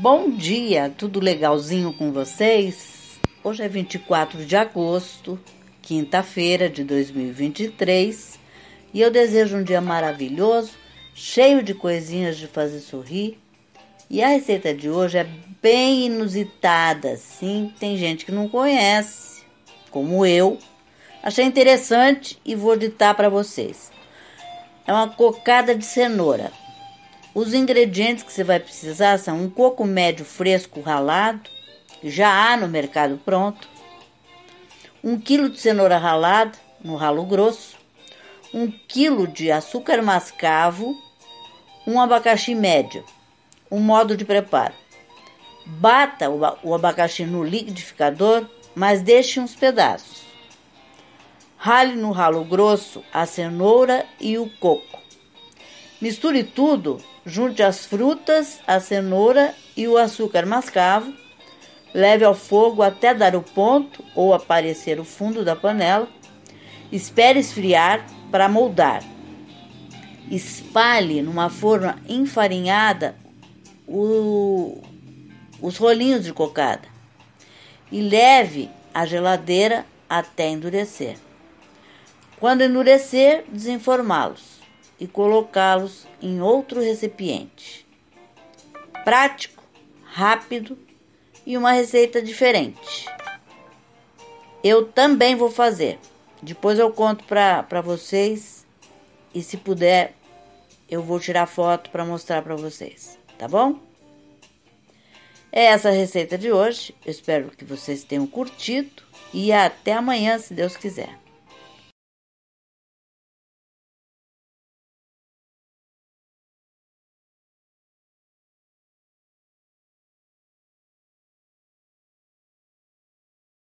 Bom dia, tudo legalzinho com vocês? Hoje é 24 de agosto, quinta-feira de 2023, e eu desejo um dia maravilhoso, cheio de coisinhas de fazer sorrir. E a receita de hoje é bem inusitada, sim, tem gente que não conhece, como eu. Achei interessante e vou ditar para vocês. É uma cocada de cenoura. Os ingredientes que você vai precisar são um coco médio fresco ralado, já há no mercado pronto, um quilo de cenoura ralada no ralo grosso, um quilo de açúcar mascavo, um abacaxi médio. Um modo de preparo: bata o abacaxi no liquidificador, mas deixe uns pedaços. Rale no ralo grosso a cenoura e o coco. Misture tudo, junte as frutas, a cenoura e o açúcar mascavo. Leve ao fogo até dar o ponto ou aparecer o fundo da panela. Espere esfriar para moldar. Espalhe numa forma enfarinhada o, os rolinhos de cocada e leve à geladeira até endurecer. Quando endurecer, desenformá-los e colocá-los em outro recipiente. Prático, rápido e uma receita diferente. Eu também vou fazer. Depois eu conto para vocês e se puder eu vou tirar foto para mostrar para vocês, tá bom? É essa a receita de hoje. Eu espero que vocês tenham curtido e até amanhã, se Deus quiser.